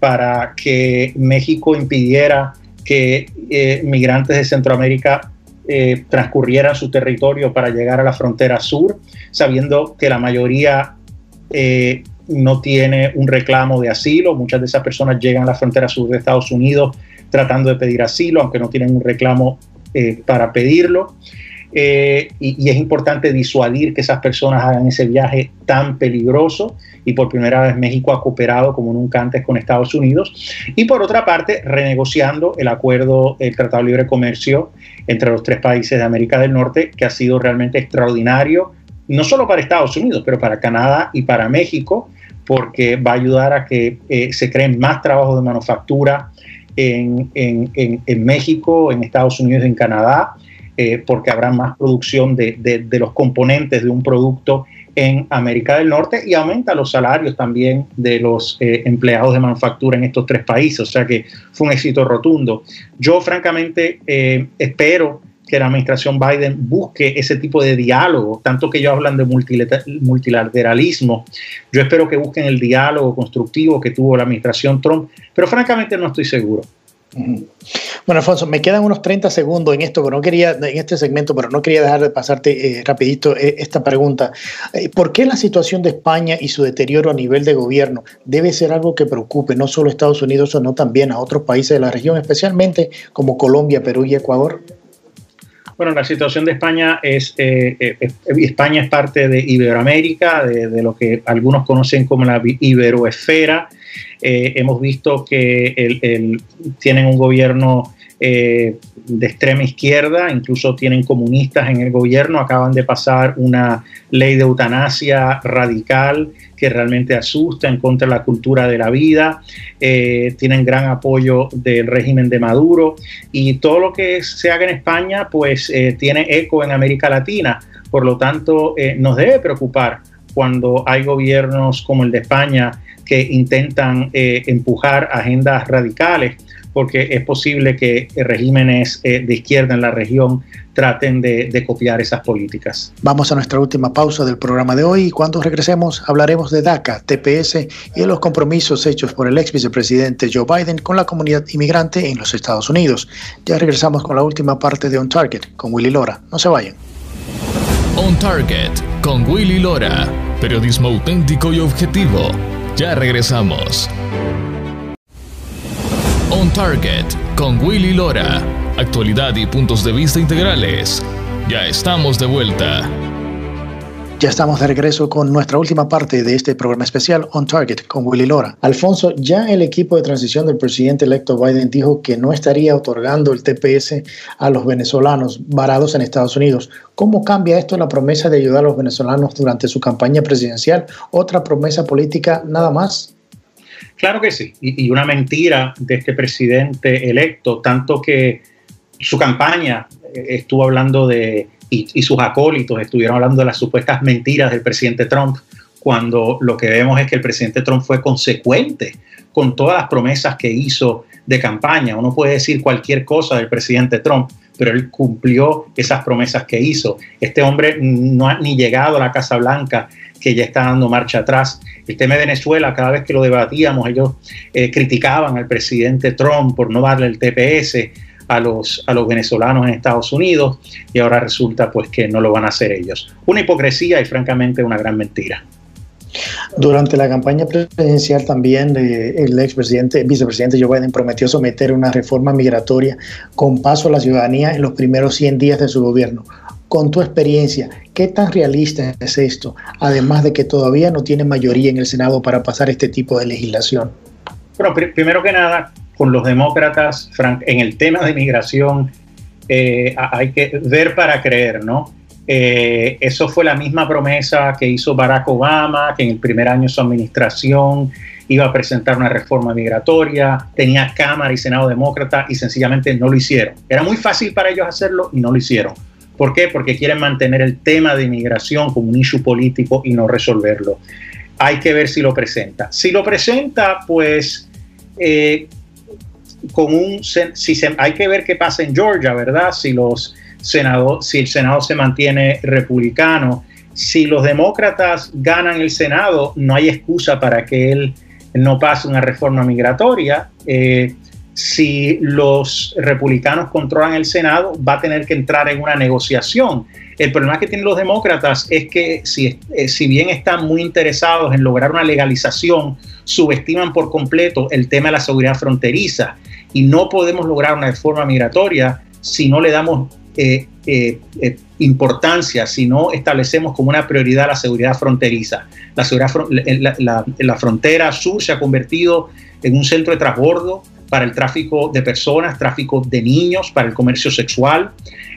para que México impidiera que eh, migrantes de Centroamérica eh, transcurrieran su territorio para llegar a la frontera sur, sabiendo que la mayoría eh, no tiene un reclamo de asilo. Muchas de esas personas llegan a la frontera sur de Estados Unidos tratando de pedir asilo, aunque no tienen un reclamo para pedirlo. Y, y, es importante disuadir que esas personas hagan ese viaje tan peligroso y por primera vez México ha cooperado como nunca antes con Estados Unidos. Y por otra parte, renegociando el acuerdo, el Tratado de Libre Comercio entre los tres países de América del Norte, que ha sido realmente extraordinario, no solo para Estados Unidos, pero para Canadá y para México, porque va a ayudar a que eh, se creen más trabajos de manufactura en, México, en Estados Unidos en Canadá, eh, porque habrá más producción de, de, los componentes de un producto en América del Norte y aumenta los salarios también de los eh, empleados de manufactura en estos tres países. O sea que fue un éxito rotundo. Yo francamente eh, espero que la administración Biden busque ese tipo de diálogo, tanto que ellos hablan de multilateralismo, yo espero que busquen el diálogo constructivo que tuvo la administración Trump, pero francamente no estoy seguro. Bueno, Alfonso, me quedan unos 30 segundos en esto, pero no quería, en este segmento, pero no quería dejar de pasarte eh, rapidito eh, esta pregunta. Eh, ¿Por qué la situación de España y su deterioro a nivel de gobierno debe ser algo que preocupe no solo a Estados Unidos, sino también a otros países de la región, especialmente como Colombia, Perú y Ecuador? Bueno, la situación de España es, España es parte de Iberoamérica, de, lo que algunos conocen como la Iberoesfera. Eh, hemos visto que tienen un gobierno eh, de extrema izquierda, incluso tienen comunistas en el gobierno, acaban de pasar una ley de eutanasia radical que realmente asusta en contra de la cultura de la vida, eh, tienen gran apoyo del régimen de Maduro y todo lo que se haga en España pues tiene eco en América Latina, por lo tanto nos debe preocupar cuando hay gobiernos como el de España que intentan eh, empujar agendas radicales, porque es posible que regímenes eh, de izquierda en la región traten de, copiar esas políticas. Vamos a nuestra última pausa del programa de hoy y cuando regresemos hablaremos de DACA, TPS y de los compromisos hechos por el ex vicepresidente Joe Biden con la comunidad inmigrante en los Estados Unidos. Ya regresamos con la última parte de On Target con Willy Lora. No se vayan. On Target con Willy Lora. Periodismo auténtico y objetivo ya regresamos. On Target con Willy Lora. Actualidad y puntos de vista integrales. Ya estamos de vuelta. Ya estamos de regreso con nuestra última parte de este programa especial On Target con Willy Lora. Alfonso, ya el equipo de transición del presidente electo Biden dijo que no estaría otorgando el TPS a los venezolanos varados en Estados Unidos. ¿Cómo cambia esto la promesa de ayudar a los venezolanos durante su campaña presidencial? ¿Otra promesa política nada más? Claro que sí, y, una mentira de este presidente electo, tanto que su campaña eh, estuvo hablando de y, sus acólitos estuvieron hablando de las supuestas mentiras del presidente Trump, cuando lo que vemos es que el presidente Trump fue consecuente con todas las promesas que hizo de campaña. Uno puede decir cualquier cosa del presidente Trump, pero él cumplió esas promesas que hizo. Este hombre no ha ni llegado a la Casa Blanca, que ya está dando marcha atrás. El tema de Venezuela, cada vez que lo debatíamos, ellos eh, criticaban al presidente Trump por no darle el TPS a los, a los venezolanos en Estados Unidos y ahora resulta pues que no lo van a hacer ellos. Una hipocresía y francamente una gran mentira. Durante la campaña presidencial también el expresidente, vicepresidente Joe Biden prometió someter una reforma migratoria con paso a la ciudadanía en los primeros 100 días de su gobierno. Con tu experiencia, ¿qué tan realista es esto? Además de que todavía no tiene mayoría en el Senado para pasar este tipo de legislación. Bueno, primero que nada, con los demócratas, en el tema de migración, eh, hay que ver para creer, ¿no? Eh, eso fue la misma promesa que hizo Barack Obama, que en el primer año de su administración iba a presentar una reforma migratoria, tenía Cámara y Senado demócrata y sencillamente no lo hicieron. Era muy fácil para ellos hacerlo y no lo hicieron. ¿Por qué? Porque quieren mantener el tema de inmigración como un issue político y no resolverlo. Hay que ver si lo presenta. Si lo presenta, pues eh, con un, si se, hay que ver qué pasa en Georgia, ¿verdad? Si los Senado, si el Senado se mantiene republicano. Si los demócratas ganan el Senado, no hay excusa para que él no pase una reforma migratoria. Eh, si los republicanos controlan el Senado, va a tener que entrar en una negociación. El problema que tienen los demócratas es que si, eh, si bien están muy interesados en lograr una legalización, subestiman por completo el tema de la seguridad fronteriza y no podemos lograr una reforma migratoria si no le damos eh, eh, importancia si no establecemos como una prioridad la seguridad fronteriza. La, seguridad, la, la, frontera sur se ha convertido en un centro de transbordo para el tráfico de personas, tráfico de niños, para el comercio sexual.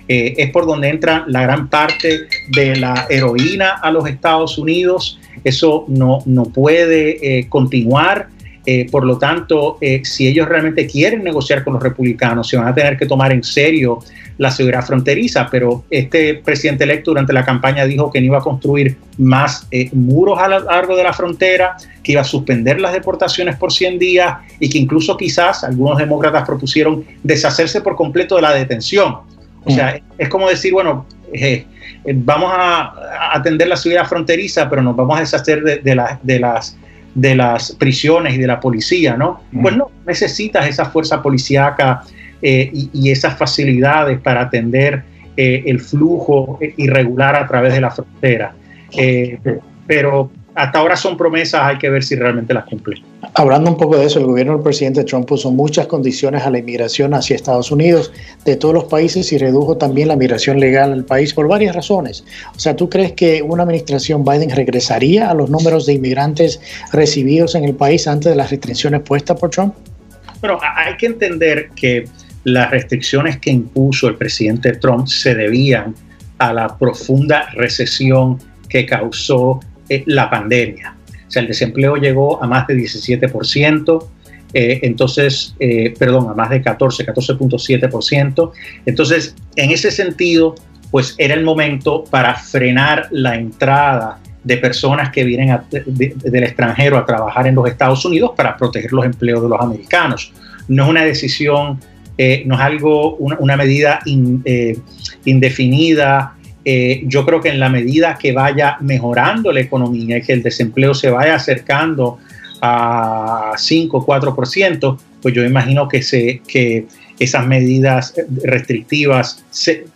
es por donde entra la gran parte de la heroína a los Estados Unidos. Eso no, no puede continuar. por lo tanto, si ellos realmente quieren negociar con los republicanos, se van a tener que tomar en serio la seguridad fronteriza, pero este presidente electo durante la campaña dijo que no iba a construir más eh, muros a lo largo de la frontera, que iba a suspender las deportaciones por 100 días y que incluso quizás algunos demócratas propusieron deshacerse por completo de la detención. O sea, mm. es como decir, bueno, eh, eh, vamos a atender la seguridad fronteriza, pero nos vamos a deshacer de, de, de las de las prisiones y de la policía, ¿no? Mm. Pues no, necesitas esa fuerza policíaca eh, y, esas facilidades para atender eh, el flujo irregular a través de la frontera. Eh, pero hasta ahora son promesas, hay que ver si realmente las cumplen. Hablando un poco de eso, el gobierno del presidente Trump puso muchas condiciones a la inmigración hacia Estados Unidos de todos los países y redujo también la migración legal al país por varias razones. O sea, ¿tú crees que una administración Biden regresaría a los números de inmigrantes recibidos en el país antes de las restricciones puestas por Trump? Bueno, hay que entender que las restricciones que impuso el presidente Trump se debían a la profunda recesión que causó eh, la pandemia. O sea, el desempleo llegó a más de 17%, eh, entonces, eh, perdón, a más de 14, 14.7%. Entonces, en ese sentido, pues era el momento para frenar la entrada de personas que vienen del extranjero a trabajar en los Estados Unidos para proteger los empleos de los americanos. No es una decisión eh, no es algo, una, medida eh, indefinida. Eh, yo creo que en la medida que vaya mejorando la economía y que el desempleo se vaya acercando a 5 o 4%, pues yo imagino que, se, que esas medidas restrictivas,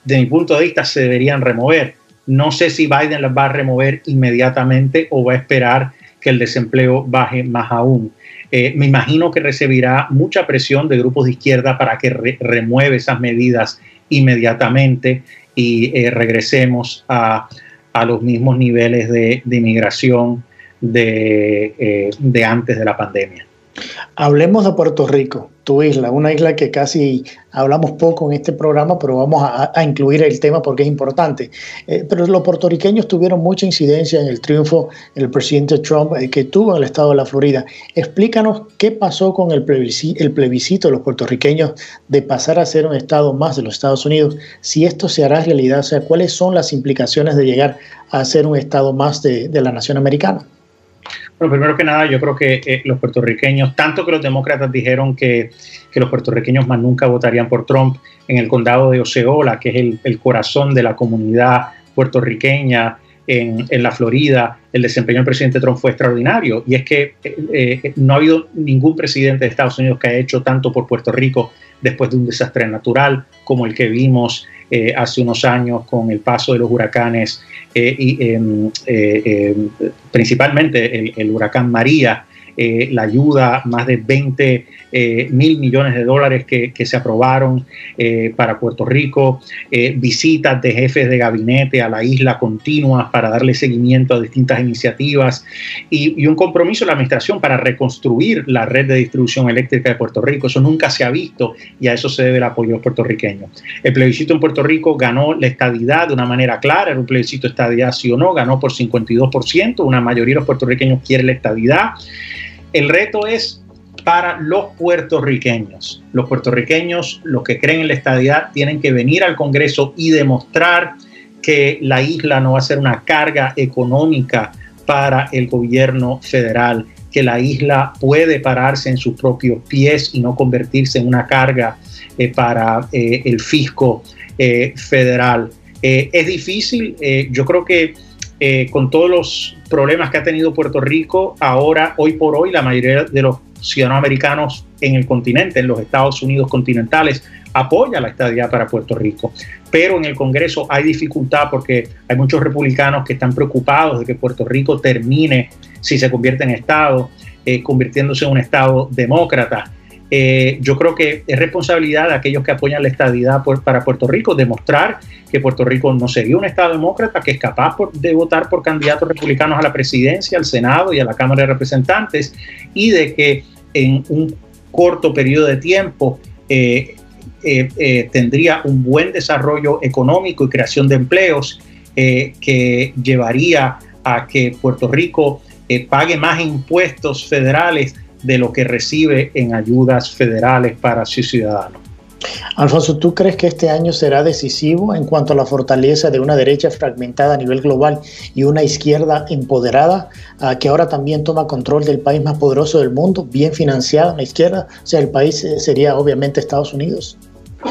de mi punto de vista, se deberían remover. No sé si Biden las va a remover inmediatamente o va a esperar que el desempleo baje más aún. Eh, me imagino que recibirá mucha presión de grupos de izquierda para que remueve esas medidas inmediatamente y eh, regresemos a, los mismos niveles de, inmigración de, eh, de antes de la pandemia. Hablemos de Puerto Rico, tu isla, una isla que casi hablamos poco en este programa, pero vamos a, incluir el tema porque es importante. Eh, pero los puertorriqueños tuvieron mucha incidencia en el triunfo del presidente Trump eh, que tuvo en el estado de la Florida. Explícanos qué pasó con el plebiscito, el plebiscito de los puertorriqueños de pasar a ser un estado más de los Estados Unidos, si esto se hará realidad, o sea, cuáles son las implicaciones de llegar a ser un estado más de la nación americana. Bueno, primero que nada, yo creo que eh, los puertorriqueños, tanto que los demócratas dijeron que, los puertorriqueños más nunca votarían por Trump en el condado de Oceola, que es el, corazón de la comunidad puertorriqueña en, la Florida, el desempeño del presidente Trump fue extraordinario. Y es que eh, eh, no ha habido ningún presidente de Estados Unidos que haya hecho tanto por Puerto Rico después de un desastre natural como el que vimos eh, hace unos años con el paso de los huracanes, y, em, eh, em, principalmente el, el, huracán María, la ayuda, más de 20 eh, mil millones de dólares que, se aprobaron eh, para Puerto Rico, eh, visitas de jefes de gabinete a la isla continuas para darle seguimiento a distintas iniciativas y, un compromiso de la administración para reconstruir la red de distribución eléctrica de Puerto Rico. Eso nunca se ha visto y a eso se debe el apoyo puertorriqueño. El plebiscito en Puerto Rico ganó la estadidad de una manera clara, era un plebiscito estadidad sí o no, ganó por 52%, una mayoría de los puertorriqueños quiere la estadidad. El reto es para los puertorriqueños. Los puertorriqueños, los que creen en la estadidad, tienen que venir al Congreso y demostrar que la isla no va a ser una carga económica para el gobierno federal, que la isla puede pararse en sus propios pies y no convertirse en una carga eh, para eh, el fisco eh, federal. Es difícil, yo creo que con todos los problemas que ha tenido Puerto Rico, ahora, hoy por hoy, la mayoría de los ciudadanos americanos en el continente, en los Estados Unidos continentales, apoya la estadía para Puerto Rico. Pero en el Congreso hay dificultad porque hay muchos republicanos que están preocupados de que Puerto Rico termine, si se convierte en Estado, eh, convirtiéndose en un Estado demócrata. Eh, yo creo que es responsabilidad de aquellos que apoyan la estadidad para Puerto Rico demostrar que Puerto Rico no sería un Estado demócrata, que es capaz de votar por candidatos republicanos a la presidencia, al Senado y a la Cámara de Representantes, y de que en un corto periodo de tiempo eh, eh, eh, tendría un buen desarrollo económico y creación de empleos que llevaría a que Puerto Rico pague más impuestos federales de lo que recibe en ayudas federales para sus ciudadanos. Alfonso, ¿tú crees que este año será decisivo en cuanto a la fortaleza de una derecha fragmentada a nivel global y una izquierda empoderada uh, que ahora también toma control del país más poderoso del mundo, bien financiada, la izquierda? O sea, el país eh, sería obviamente Estados Unidos.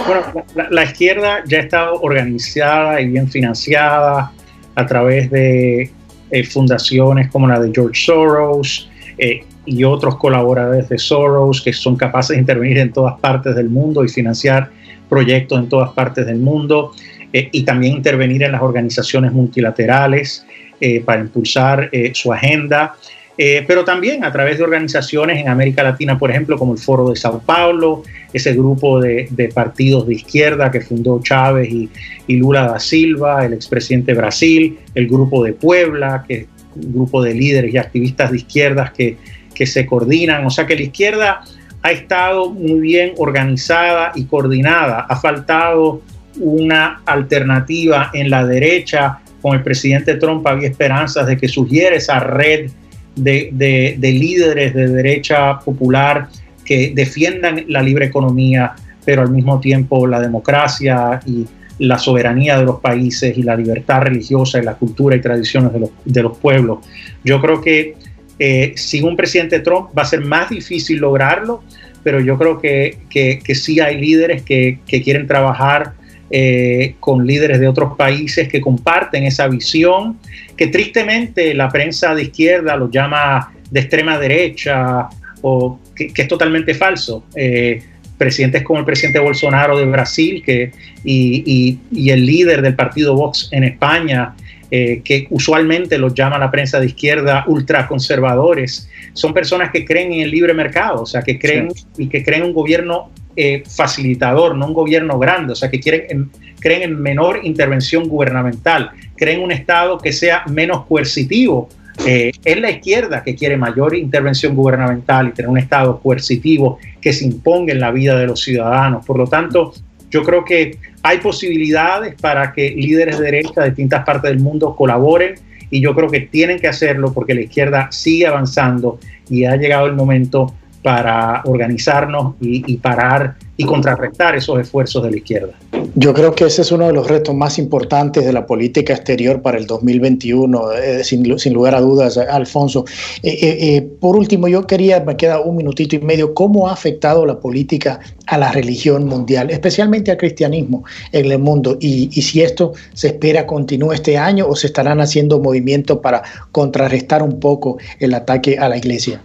Bueno, la, la, izquierda ya está organizada y bien financiada a través de eh, fundaciones como la de George Soros eh, y otros colaboradores de Soros que son capaces de intervenir en todas partes del mundo y financiar proyectos en todas partes del mundo eh, y también intervenir en las organizaciones multilaterales eh, para impulsar su agenda. Eh, pero también a través de organizaciones en América Latina, por ejemplo, como el Foro de Sao Paulo, ese grupo de, de partidos de izquierda que fundó Chávez y, y, Lula da Silva, el expresidente de Brasil, el grupo de Puebla, que es un grupo de líderes y activistas de izquierdas que, que se coordinan. O sea que la izquierda ha estado muy bien organizada y coordinada. Ha faltado una alternativa en la derecha. Con el presidente Trump había esperanzas de que surgiera esa red de, de, de, líderes de derecha popular que defiendan la libre economía, pero al mismo tiempo la democracia y la soberanía de los países y la libertad religiosa y la cultura y tradiciones de los, de los pueblos. Yo creo que eh, sin un presidente Trump va a ser más difícil lograrlo, pero yo creo que, que, sí hay líderes que, quieren trabajar eh, con líderes de otros países que comparten esa visión, que tristemente la prensa de izquierda lo llama de extrema derecha o que, es totalmente falso. Eh, presidentes como el presidente Bolsonaro de Brasil que, y, y el líder del partido Vox en España, eh, que usualmente los llama la prensa de izquierda ultraconservadores, son personas que creen en el libre mercado, o sea, que creen sí. y que creen un gobierno eh, facilitador, no un gobierno grande, o sea, que quieren, en, creen en menor intervención gubernamental, creen un Estado que sea menos coercitivo. Eh, es la izquierda que quiere mayor intervención gubernamental y tener un Estado coercitivo que se imponga en la vida de los ciudadanos. Por lo tanto, yo creo que hay posibilidades para que líderes de derecha de distintas partes del mundo colaboren y yo creo que tienen que hacerlo porque la izquierda sigue avanzando y ha llegado el momento para organizarnos y, parar y contrarrestar esos esfuerzos de la izquierda. Yo creo que ese es uno de los retos más importantes de la política exterior para el 2021, eh, sin, lugar a dudas, Alfonso. Eh, eh, por último, yo quería, me queda un minutito y medio, ¿cómo ha afectado la política a la religión mundial, especialmente al cristianismo en el mundo? Y si esto se espera continúe este año o se estarán haciendo movimientos para contrarrestar un poco el ataque a la iglesia.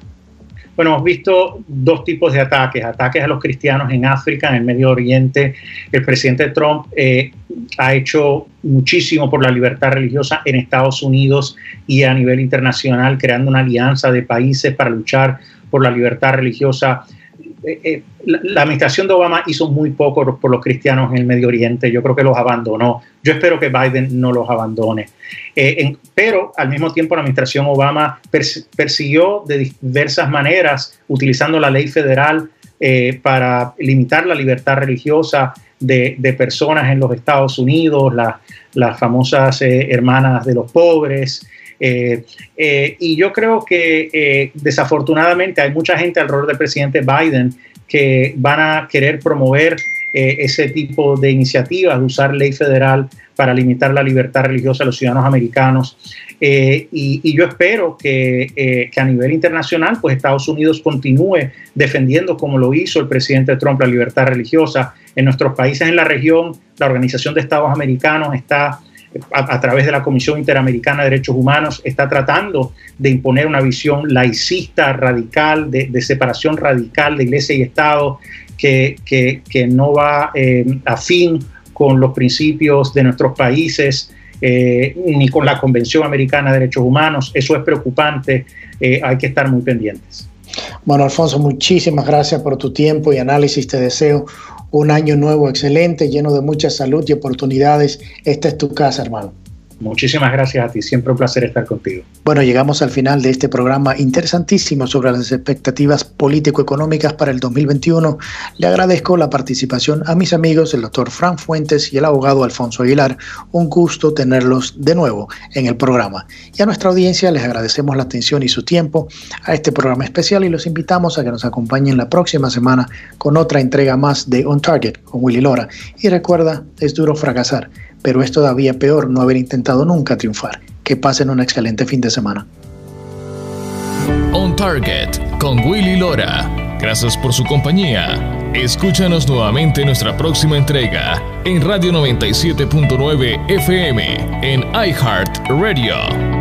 Bueno, hemos visto dos tipos de ataques, ataques a los cristianos en África, en el Medio Oriente. El presidente Trump eh, ha hecho muchísimo por la libertad religiosa en Estados Unidos y a nivel internacional, creando una alianza de países para luchar por la libertad religiosa eh, eh, la, administración de Obama hizo muy poco por los cristianos en el Medio Oriente. Yo creo que los abandonó. Yo espero que Biden no los abandone. Eh, pero al mismo tiempo la administración Obama persiguió de diversas maneras, utilizando la ley federal para limitar la libertad religiosa de, personas en los Estados Unidos, las famosas hermanas de los pobres. Eh, eh, y yo creo que eh, desafortunadamente hay mucha gente alrededor del presidente Biden que van a querer promover ese tipo de iniciativas, usar ley federal para limitar la libertad religiosa de los ciudadanos americanos. y, yo espero que, que, a nivel internacional, pues Estados Unidos continúe defendiendo, como lo hizo el presidente Trump, la libertad religiosa. En nuestros países en la región, la Organización de Estados Americanos está a, través de la Comisión Interamericana de Derechos Humanos, está tratando de imponer una visión laicista, radical, de, separación radical de iglesia y Estado, que, que, no va eh, afín con los principios de nuestros países. Eh, ni con la Convención Americana de Derechos Humanos. Eso es preocupante, eh, hay que estar muy pendientes. Bueno, Alfonso, muchísimas gracias por tu tiempo y análisis. Te deseo un año nuevo excelente, lleno de mucha salud y oportunidades. Esta es tu casa, hermano. Muchísimas gracias a ti, siempre un placer estar contigo. Bueno, llegamos al final de este programa interesantísimo sobre las expectativas político-económicas para el 2021. Le agradezco la participación a mis amigos, el doctor Fran Fuentes y el abogado Alfonso Aguilar. Un gusto tenerlos de nuevo en el programa. Y a nuestra audiencia les agradecemos la atención y su tiempo a este programa especial y los invitamos a que nos acompañen la próxima semana con otra entrega más de On Target con Willy Lora. Y recuerda, es duro fracasar pero es todavía peor no haber intentado nunca triunfar. Que pasen un excelente fin de semana. On Target con Willy Lora. Gracias por su compañía. Escúchanos nuevamente en nuestra próxima entrega en Radio 97.9 FM en iHeart Radio.